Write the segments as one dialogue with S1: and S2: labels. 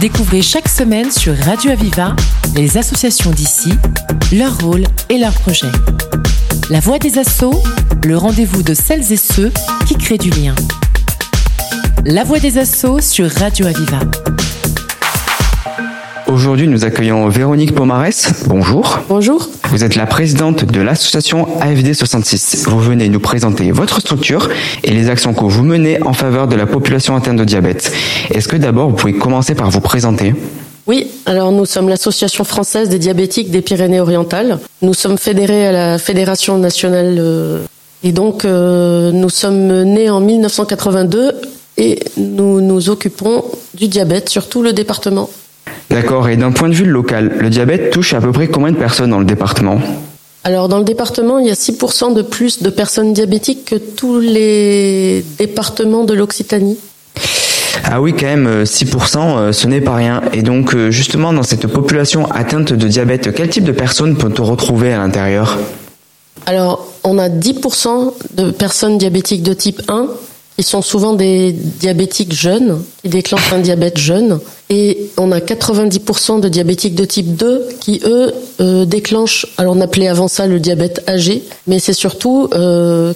S1: Découvrez chaque semaine sur Radio Aviva les associations d'ici, leur rôle et leurs projets. La voix des assauts, le rendez-vous de celles et ceux qui créent du lien. La voix des assauts sur Radio Aviva.
S2: Aujourd'hui, nous accueillons Véronique Pomarès. Bonjour.
S3: Bonjour.
S2: Vous êtes la présidente de l'association AFD 66. Vous venez nous présenter votre structure et les actions que vous menez en faveur de la population atteinte de diabète. Est-ce que d'abord vous pouvez commencer par vous présenter?
S3: Oui, alors nous sommes l'association française des diabétiques des Pyrénées-Orientales. Nous sommes fédérés à la Fédération nationale euh, et donc euh, nous sommes nés en 1982 et nous nous occupons du diabète sur tout le département.
S2: D'accord, et d'un point de vue local, le diabète touche à peu près combien de personnes dans le département?
S3: Alors dans le département, il y a 6% de plus de personnes diabétiques que tous les départements de l'Occitanie.
S2: Ah oui, quand même, 6%, euh, euh, ce n'est pas rien. Et donc, euh, justement, dans cette population atteinte de diabète, quel type de personnes peut-on retrouver à l'intérieur?
S3: Alors, on a 10% de personnes diabétiques de type 1 qui sont souvent des diabétiques jeunes, qui déclenchent un diabète jeune. Et on a 90% de diabétiques de type 2 qui, eux, déclenchent, alors on appelait avant ça le diabète âgé, mais c'est surtout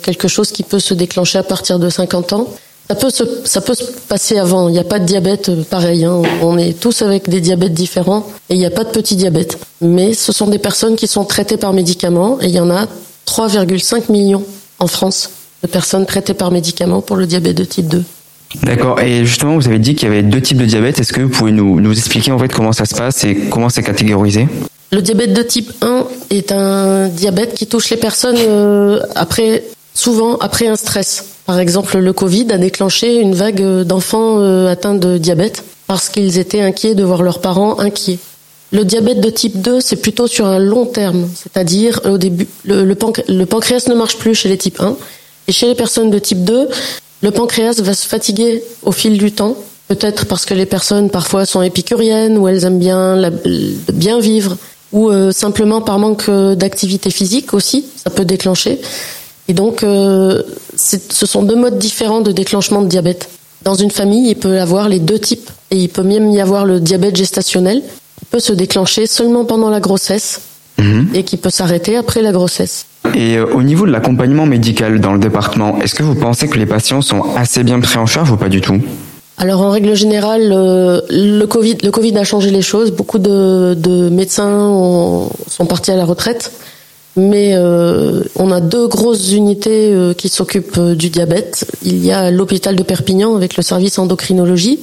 S3: quelque chose qui peut se déclencher à partir de 50 ans. Ça peut se, ça peut se passer avant. Il n'y a pas de diabète euh, pareil. Hein. On est tous avec des diabètes différents et il n'y a pas de petit diabète. Mais ce sont des personnes qui sont traitées par médicaments et il y en a 3,5 millions en France de personnes traitées par médicaments pour le diabète de type 2.
S2: D'accord. Et justement, vous avez dit qu'il y avait deux types de diabète. Est-ce que vous pouvez nous, nous expliquer en fait comment ça se passe et comment c'est catégorisé?
S3: Le diabète de type 1 est un diabète qui touche les personnes euh, après, souvent après un stress. Par exemple, le Covid a déclenché une vague d'enfants euh, atteints de diabète parce qu'ils étaient inquiets de voir leurs parents inquiets. Le diabète de type 2, c'est plutôt sur un long terme, c'est-à-dire au début, le, pancréas ne marche plus chez les types 1 et chez les personnes de type 2, le pancréas va se fatiguer au fil du temps, peut-être parce que les personnes parfois sont épicuriennes ou elles aiment bien bien vivre ou euh, simplement par manque d'activité physique aussi, ça peut déclencher. Et donc, euh, ce sont deux modes différents de déclenchement de diabète. Dans une famille, il peut y avoir les deux types. Et il peut même y avoir le diabète gestationnel, qui peut se déclencher seulement pendant la grossesse mhm. et qui peut s'arrêter après la grossesse.
S2: Et euh, au niveau de l'accompagnement médical dans le département, est-ce que vous pensez que les patients sont assez bien pris en charge ou pas du tout?
S3: Alors en règle générale, euh, le Covid, a changé les choses. Beaucoup de, de médecins sont partis à la retraite mais euh, on a deux grosses unités qui s'occupent du diabète. Il y a l'hôpital de Perpignan avec le service endocrinologie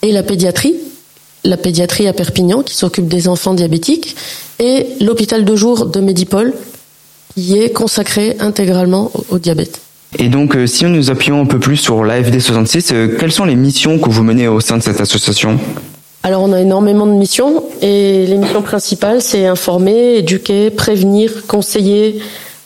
S3: et la pédiatrie. La pédiatrie à Perpignan qui s'occupe des enfants diabétiques et l'hôpital de jour de Médipol qui est consacré intégralement au, diabète.
S2: Et donc, si nous appuyons un peu plus sur l'AFD 66, quelles sont les missions que vous menez au sein de cette association?
S3: Alors on a énormément de missions et les missions principales c'est informer, éduquer, prévenir, conseiller,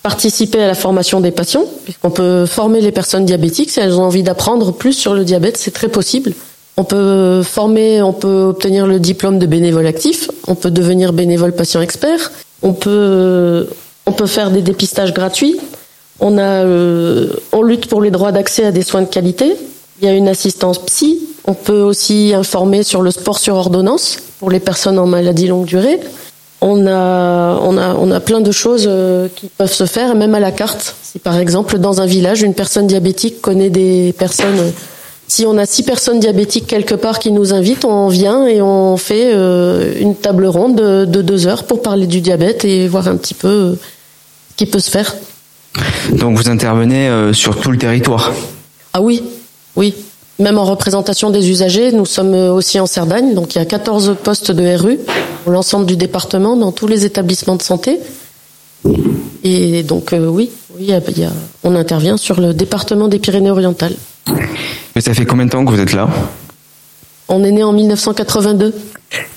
S3: participer à la formation des patients puisqu'on peut former les personnes diabétiques si elles ont envie d'apprendre plus sur le diabète, c'est très possible. On peut former, on peut obtenir le diplôme de bénévole actif, on peut devenir bénévole patient expert, on peut on peut faire des dépistages gratuits. Euh, on lutte pour les droits d'accès à des soins de qualité. Il y a une assistance psy, on peut aussi informer sur le sport sur ordonnance pour les personnes en maladie longue durée. On a, on a, plein de choses euh, qui peuvent se faire, même à la carte. Si par exemple dans un village, une personne diabétique connaît des personnes, si on a six personnes diabétiques quelque part qui nous invitent, on vient et on fait euh, une table ronde de, deux heures pour parler du diabète et voir un petit peu qui peut se faire.
S2: Donc vous intervenez sur tout le territoire
S3: Ah oui, oui. Même en représentation des usagers, nous sommes aussi en Cerdagne, donc il y a 14 postes de RU pour l'ensemble du département dans tous les établissements de santé. Et donc euh, oui, oui on intervient sur le département des Pyrénées-Orientales.
S2: Mais ça fait combien de temps que vous êtes là?
S3: On est né en 1982.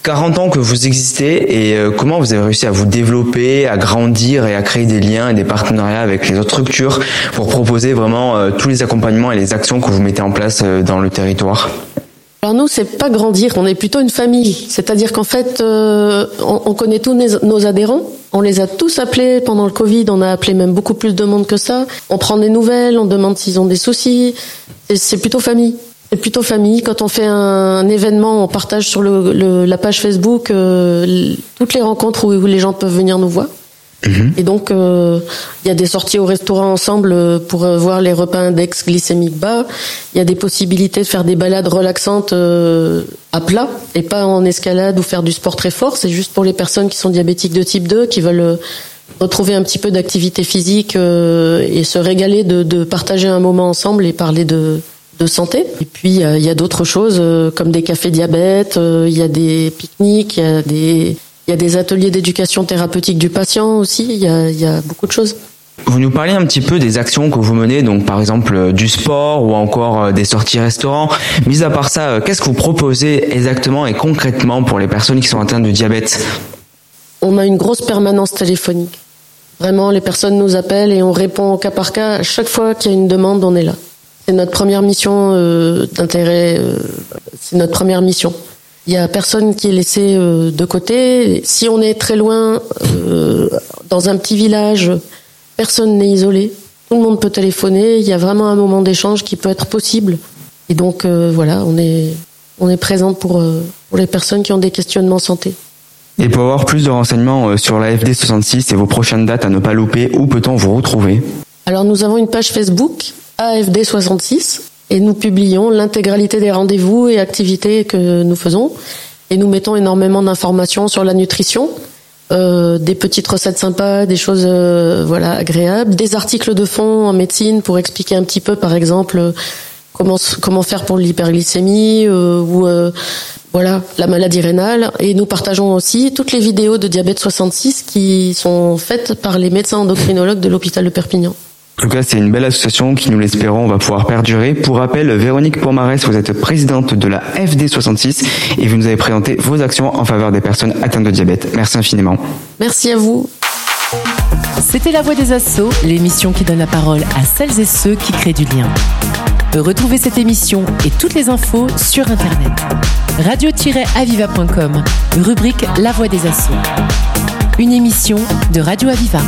S2: 40 ans que vous existez et euh, comment vous avez réussi à vous développer, à grandir et à créer des liens et des partenariats avec les autres structures pour proposer vraiment euh, tous les accompagnements et les actions que vous mettez en place euh, dans le territoire?
S3: Alors nous, c'est pas grandir, on est plutôt une famille. C'est-à-dire qu'en fait, on, connaît tous nos, adhérents. On les a tous appelés pendant le Covid. On a appelé même beaucoup plus de monde que ça. On prend des nouvelles, on demande s'ils ont des soucis. C'est plutôt famille. C'est plutôt famille. Quand on fait un, événement, on partage sur le, la page Facebook euh, toutes les rencontres où, les gens peuvent venir nous voir. Mhm. Et donc, euh, il y a des sorties au restaurant ensemble pour voir les repas index glycémique bas. Il y a des possibilités de faire des balades relaxantes à plat et pas en escalade ou faire du sport très fort. C'est juste pour les personnes qui sont diabétiques de type 2, qui veulent retrouver un petit peu d'activité physique euh, et se régaler de, de, partager un moment ensemble et parler de, de santé. Et puis il y a d'autres choses euh, comme des cafés diabète, euh, il y a des pique-niques, il y a des il y a des ateliers d'éducation thérapeutique du patient aussi. Il y a, y a beaucoup de choses.
S2: Vous nous parlez un petit peu des actions que vous menez, donc par exemple du sport ou encore des sorties restaurants. Mis à part ça, qu'est-ce que vous proposez exactement et concrètement pour les personnes qui sont atteintes de diabète?
S3: On a une grosse permanence téléphonique. Vraiment, les personnes nous appellent et on répond au cas par cas. À chaque fois qu'il y a une demande, on est là. C'est notre première mission euh, d'intérêt. Euh, c'est notre première mission. Il y a personne qui est laissé euh, de côté. Si on est très loin, dans un petit village, personne n'est isolé. Tout le monde peut téléphoner. Il y a vraiment un moment d'échange qui peut être possible. Et donc voilà, on est on est présente pour pour les personnes qui ont des questionnements santé.
S2: Et pour avoir plus de renseignements sur la FD66 et vos prochaines dates à ne pas louper, où peut-on vous retrouver?
S3: Alors nous avons une page Facebook AFD66 et nous publions l'intégralité des rendez-vous et activités que nous faisons. Et nous mettons énormément d'informations sur la nutrition, euh, des petites recettes sympas, des choses euh, voilà agréables, des articles de fond en médecine pour expliquer un petit peu, par exemple, comment faire pour l'hyperglycémie ou voilà, la maladie rénale. Et nous partageons aussi toutes les vidéos de diabète 66 qui sont faites par les médecins endocrinologues de l'hôpital de Perpignan.
S2: En tout cas, c'est une belle association qui, nous l'espérons, va pouvoir perdurer. Pour rappel, Véronique Pourmarès, vous êtes présidente de la FD66 et vous nous avez présenté vos actions en faveur des personnes atteintes de diabète. Merci infiniment.
S3: Merci à vous.
S1: C'était La Voix des Assauts, l'émission qui donne la parole à celles et ceux qui créent du lien. Retrouvez cette émission et toutes les infos sur Internet. Radio-aviva.com, rubrique La Voix des Assauts. Une émission de Radio Aviva.